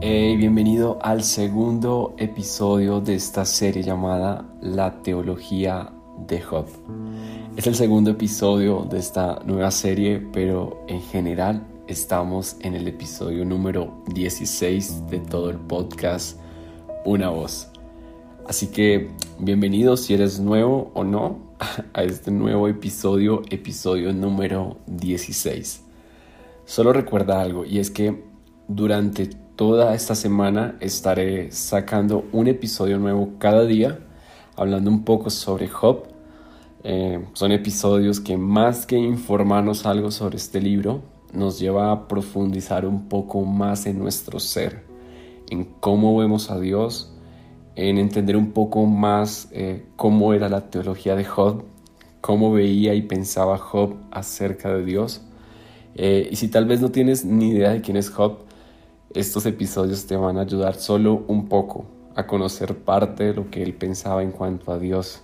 Bienvenido al segundo episodio de esta serie llamada La Teología de Job. Es el segundo episodio de esta nueva serie, pero en general estamos en el episodio número 16 de todo el podcast Una Voz. Así que bienvenido si eres nuevo o no a este nuevo episodio, episodio número 16. Solo recuerda algo y es que durante toda esta semana estaré sacando un episodio nuevo cada día, hablando un poco sobre Job. Eh, son episodios que más que informarnos algo sobre este libro, nos lleva a profundizar un poco más en nuestro ser, en cómo vemos a Dios, en entender un poco más eh, cómo era la teología de Job, cómo veía y pensaba Job acerca de Dios. Eh, y si tal vez no tienes ni idea de quién es Job, estos episodios te van a ayudar solo un poco a conocer parte de lo que él pensaba en cuanto a Dios.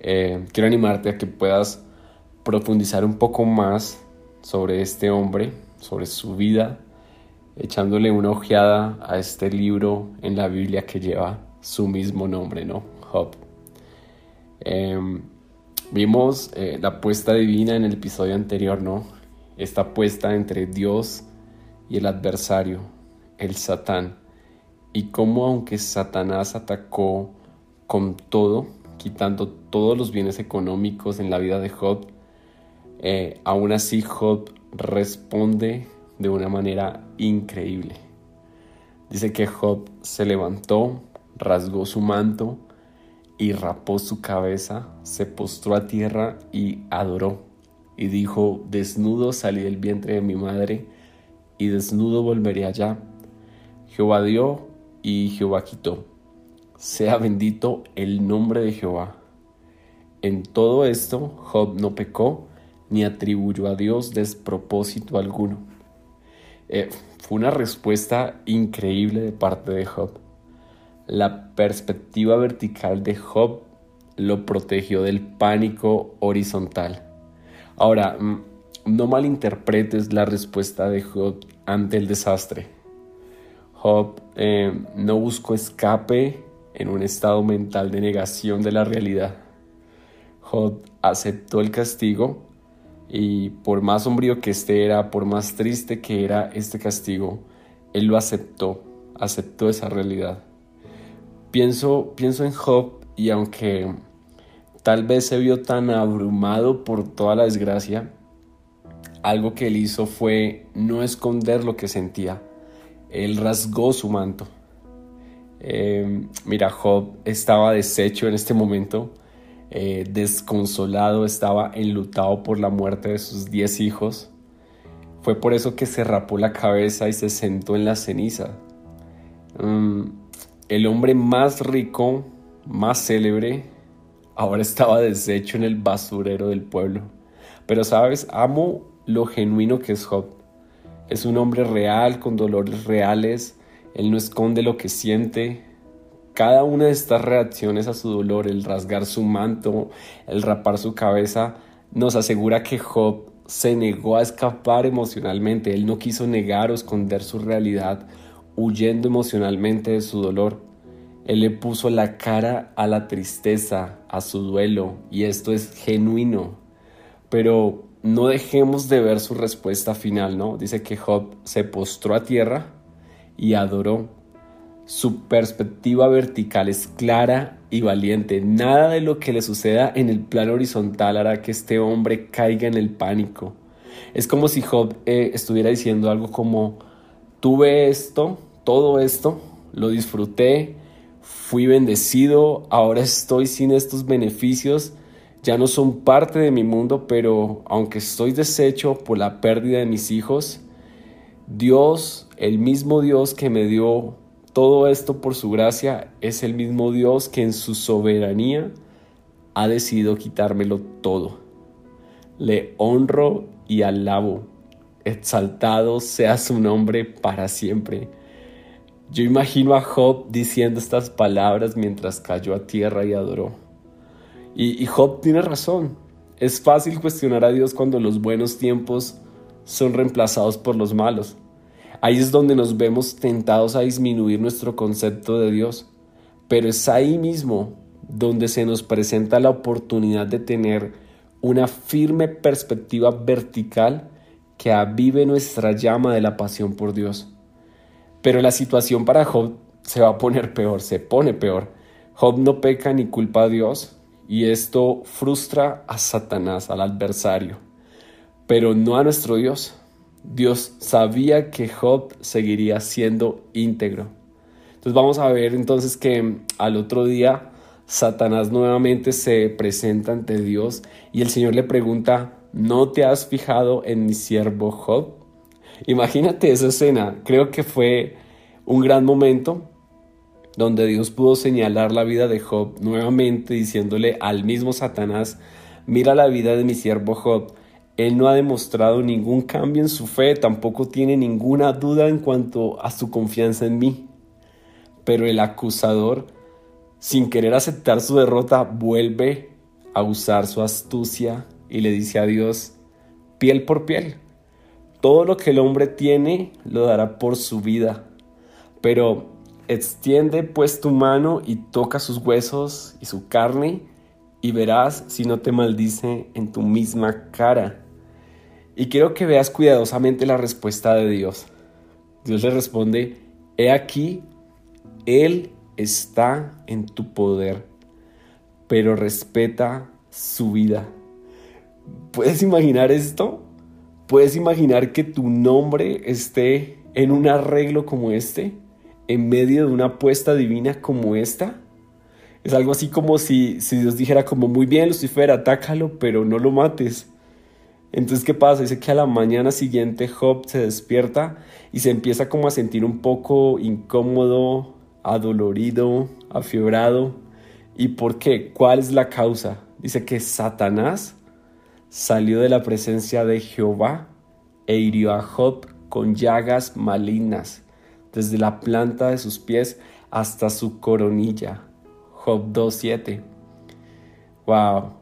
Eh, quiero animarte a que puedas profundizar un poco más sobre este hombre, sobre su vida, echándole una ojeada a este libro en la Biblia que lleva su mismo nombre, ¿no? Job. Em, vimos eh, la apuesta divina en el episodio anterior, ¿no? Esta apuesta entre Dios y el adversario, el Satán y cómo aunque Satanás atacó con todo, quitando todos los bienes económicos en la vida de Job, eh, aún así Job responde de una manera increíble. Dice que Job se levantó, rasgó su manto y rapó su cabeza, se postró a tierra y adoró. Y dijo, desnudo salí del vientre de mi madre y desnudo volveré allá Jehová dio y Jehová quitó. Sea bendito el nombre de Jehová. En todo esto Job no pecó ni atribuyó a Dios despropósito alguno. Eh, fue una respuesta increíble de parte de Job. La perspectiva vertical de Job lo protegió del pánico horizontal. Ahora, mm, no malinterpretes la respuesta de Job ante el desastre. Job eh, no buscó escape en un estado mental de negación de la realidad. Job aceptó el castigo y por más sombrío que este era, por más triste que era este castigo, él lo aceptó, aceptó esa realidad. Pienso, pienso en Job y aunque tal vez se vio tan abrumado por toda la desgracia, algo que él hizo fue no esconder lo que sentía él rasgó su manto. Em, mira, Job estaba deshecho en este momento, eh, desconsolado, estaba enlutado por la muerte de sus diez hijos. Fue por eso que se rapó la cabeza y se sentó en la ceniza. Mm, el hombre más rico, más célebre, ahora estaba deshecho en el basurero del pueblo. Pero sabes, amo lo genuino que es Job. Es un hombre real, con dolores reales. Él no esconde lo que siente. Cada una de estas reacciones a su dolor, el rasgar su manto, el rapar su cabeza, nos asegura que Job se negó a escapar emocionalmente. Él no quiso negar o esconder su realidad, huyendo emocionalmente de su dolor. Él le puso la cara a la tristeza, a su duelo, y esto es genuino. Pero no dejemos de ver su respuesta final, ¿no? Dice que Job se postró a tierra y adoró. Su perspectiva vertical es clara y valiente. Nada de lo que le suceda en el plano horizontal hará que este hombre caiga en el pánico. Es como si Job eh, estuviera diciendo algo como, tuve esto, todo esto, lo disfruté, fui bendecido, ahora estoy sin estos beneficios ya no son parte de mi mundo, pero aunque estoy deshecho por la pérdida de mis hijos, Dios, el mismo Dios que me dio todo esto por su gracia, es el mismo Dios que en su soberanía ha decidido quitármelo todo. Le honro y alabo. Exaltado sea su nombre para siempre. Yo imagino a Job diciendo estas palabras mientras cayó a tierra y adoró. Y, Job tiene razón. Es fácil cuestionar a Dios cuando los buenos tiempos son reemplazados por los malos. Ahí es donde nos vemos tentados a disminuir nuestro concepto de Dios. Pero es ahí mismo donde se nos presenta la oportunidad de tener una firme perspectiva vertical que avive nuestra llama de la pasión por Dios. Pero la situación para Job se va a poner peor, se pone peor. Job no peca ni culpa a Dios y esto frustra a Satanás, al adversario, pero no a nuestro Dios. Dios sabía que Job seguiría siendo íntegro. Entonces vamos a ver entonces que al otro día Satanás nuevamente se presenta ante Dios y el Señor le pregunta, ¿no te has fijado en mi siervo Job? Imagínate esa escena, creo que fue un gran momento donde Dios pudo señalar la vida de Job nuevamente diciéndole al mismo Satanás, mira la vida de mi siervo Job, él no ha demostrado ningún cambio en su fe, tampoco tiene ninguna duda en cuanto a su confianza en mí. Pero el acusador, sin querer aceptar su derrota, vuelve a usar su astucia y le dice a Dios, piel por piel, todo lo que el hombre tiene lo dará por su vida, pero extiende pues tu mano y toca sus huesos y su carne y verás si no te maldice en tu misma cara. Y quiero que veas cuidadosamente la respuesta de Dios. Dios le responde, he aquí, Él está en tu poder, pero respeta su vida. ¿Puedes imaginar esto? ¿Puedes imaginar que tu nombre esté en un arreglo como este? ¿En medio de una apuesta divina como esta? Es algo así como si, si Dios dijera como muy bien Lucifer, atácalo, pero no lo mates. Entonces, ¿qué pasa? Dice que a la mañana siguiente Job se despierta y se empieza como a sentir un poco incómodo, adolorido, afiebrado. ¿Y por qué? ¿Cuál es la causa? Dice que Satanás salió de la presencia de Jehová e hirió a Job con llagas malignas, desde la planta de sus pies hasta su coronilla. Job 2.7. Wow.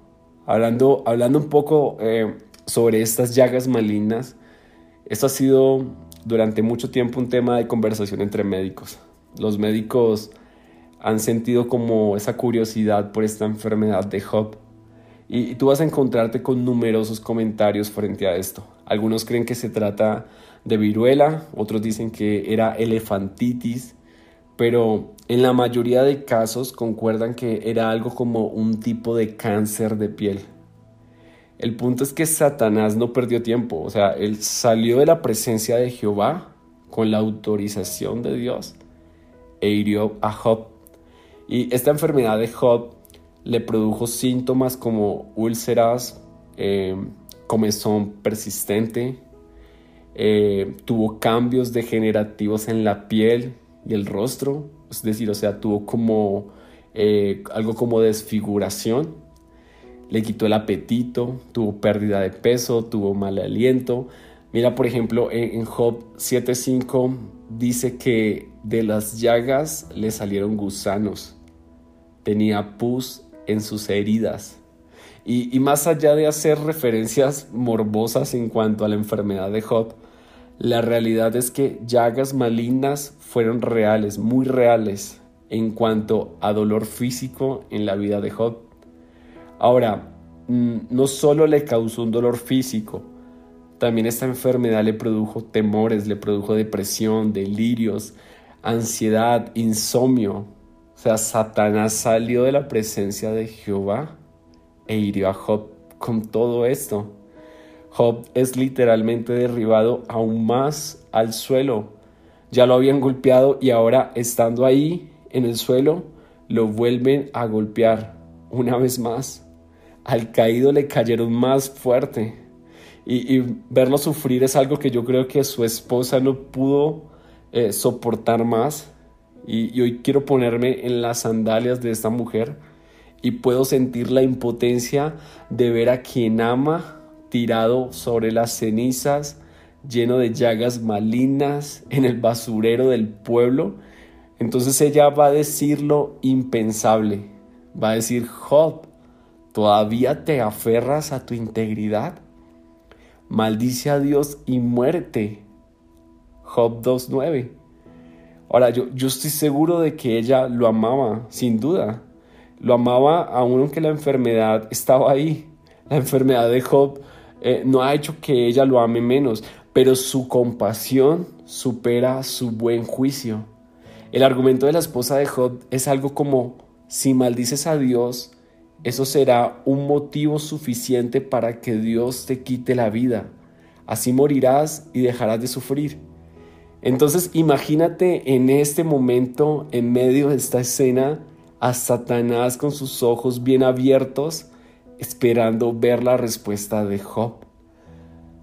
Hablando, hablando un poco eh, sobre estas llagas malignas, esto ha sido durante mucho tiempo un tema de conversación entre médicos. Los médicos han sentido como esa curiosidad por esta enfermedad de Job y, tú vas a encontrarte con numerosos comentarios frente a esto. Algunos creen que se trata de viruela, otros dicen que era elefantitis, pero en la mayoría de casos concuerdan que era algo como un tipo de cáncer de piel. El punto es que Satanás no perdió tiempo, o sea, él salió de la presencia de Jehová con la autorización de Dios e hirió a Job. Y esta enfermedad de Job le produjo síntomas como úlceras, eh, comezón persistente, eh, tuvo cambios degenerativos en la piel y el rostro, es decir, o sea, tuvo como eh, algo como desfiguración le quitó el apetito, tuvo pérdida de peso, tuvo mal aliento. Mira, por ejemplo, en Job 7.5 dice que de las llagas le salieron gusanos, tenía pus en sus heridas. Y, más allá de hacer referencias morbosas en cuanto a la enfermedad de Job, la realidad es que llagas malignas fueron reales, muy reales, en cuanto a dolor físico en la vida de Job. Ahora, mm, no solo le causó un dolor físico, también esta enfermedad le produjo temores, le produjo depresión, delirios, ansiedad, insomnio. O sea, Satanás salió de la presencia de Jehová e hirió a Job con todo esto. Job es literalmente derribado aún más al suelo. Ya lo habían golpeado y ahora estando ahí en el suelo, lo vuelven a golpear una vez más al caído le cayeron más fuerte. Y, verlo sufrir es algo que yo creo que su esposa no pudo eh, soportar más. Y, y hoy quiero ponerme en las sandalias de esta mujer y puedo sentir la impotencia de ver a quien ama tirado sobre las cenizas, lleno de llagas malignas en el basurero del pueblo. Entonces ella va a decir lo impensable. Va a decir, Job, ¿Todavía te aferras a tu integridad? Maldice a Dios y muerte. Job 2.9. Ahora, yo, yo estoy seguro de que ella lo amaba, sin duda. Lo amaba aún aunque la enfermedad estaba ahí. La enfermedad de Job eh, no ha hecho que ella lo ame menos, pero su compasión supera su buen juicio. El argumento de la esposa de Job es algo como, si maldices a Dios, eso será un motivo suficiente para que Dios te quite la vida. Así morirás y dejarás de sufrir. Entonces imagínate en este momento, en medio de esta escena, a Satanás con sus ojos bien abiertos, esperando ver la respuesta de Job.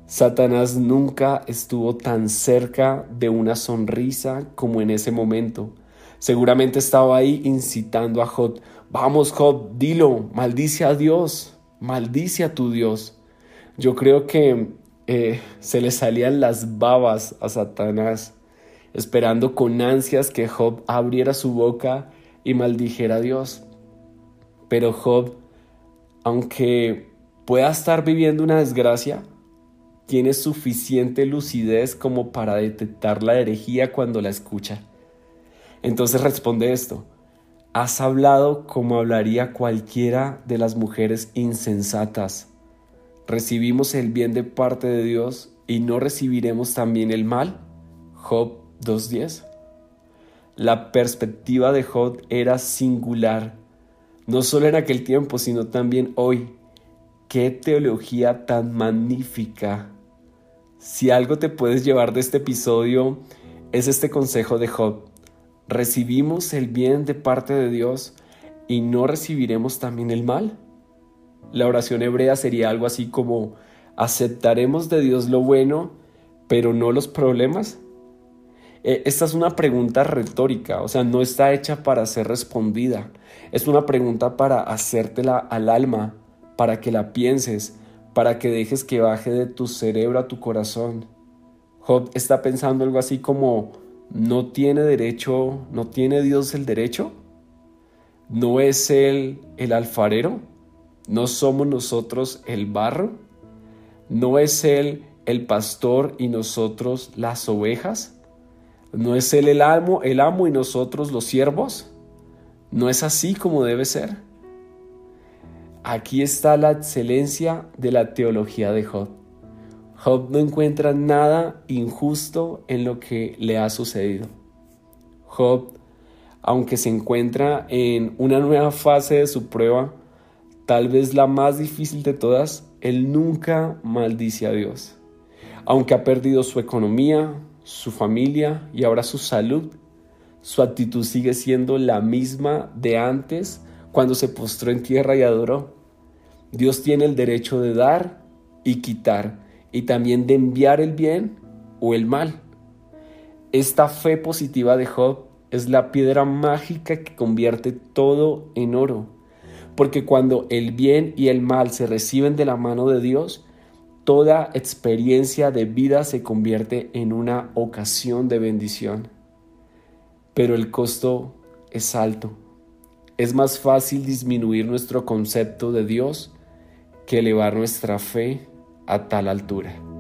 Satanás nunca estuvo tan cerca de una sonrisa como en ese momento. Seguramente estaba ahí incitando a Job, vamos Job, dilo, maldice a Dios, maldice a tu Dios. Yo creo que eh, se le salían las babas a Satanás, esperando con ansias que Job abriera su boca y maldijera a Dios. Pero Job, aunque pueda estar viviendo una desgracia, tiene suficiente lucidez como para detectar la herejía cuando la escucha. Entonces responde esto, has hablado como hablaría cualquiera de las mujeres insensatas. ¿Recibimos el bien de parte de Dios y no recibiremos también el mal? Job 2.10. La perspectiva de Job era singular, no solo en aquel tiempo, sino también hoy. Qué teología tan magnífica. Si algo te puedes llevar de este episodio es este consejo de Job. Recibimos el bien de parte de Dios y no recibiremos también el mal. La oración hebrea sería algo así como, ¿aceptaremos de Dios lo bueno, pero no los problemas? Eh, esta es una pregunta retórica, o sea, no está hecha para ser respondida. Es una pregunta para hacértela al alma, para que la pienses, para que dejes que baje de tu cerebro a tu corazón. Job está pensando algo así como, ¿no tiene derecho, no tiene Dios el derecho? ¿No es Él el alfarero? ¿No somos nosotros el barro? ¿No es Él el pastor y nosotros las ovejas? ¿No es Él el amo, el amo y nosotros los siervos? ¿No es así como debe ser? Aquí está la excelencia de la teología de Job. Job no encuentra nada injusto en lo que le ha sucedido. Job, aunque se encuentra en una nueva fase de su prueba, tal vez la más difícil de todas, él nunca maldice a Dios. Aunque ha perdido su economía, su familia y ahora su salud, su actitud sigue siendo la misma de antes cuando se postró en tierra y adoró. Dios tiene el derecho de dar y quitar y también de enviar el bien o el mal. Esta fe positiva de Job es la piedra mágica que convierte todo en oro, porque cuando el bien y el mal se reciben de la mano de Dios, toda experiencia de vida se convierte en una ocasión de bendición. Pero el costo es alto. Es más fácil disminuir nuestro concepto de Dios que elevar nuestra fe a tal altura.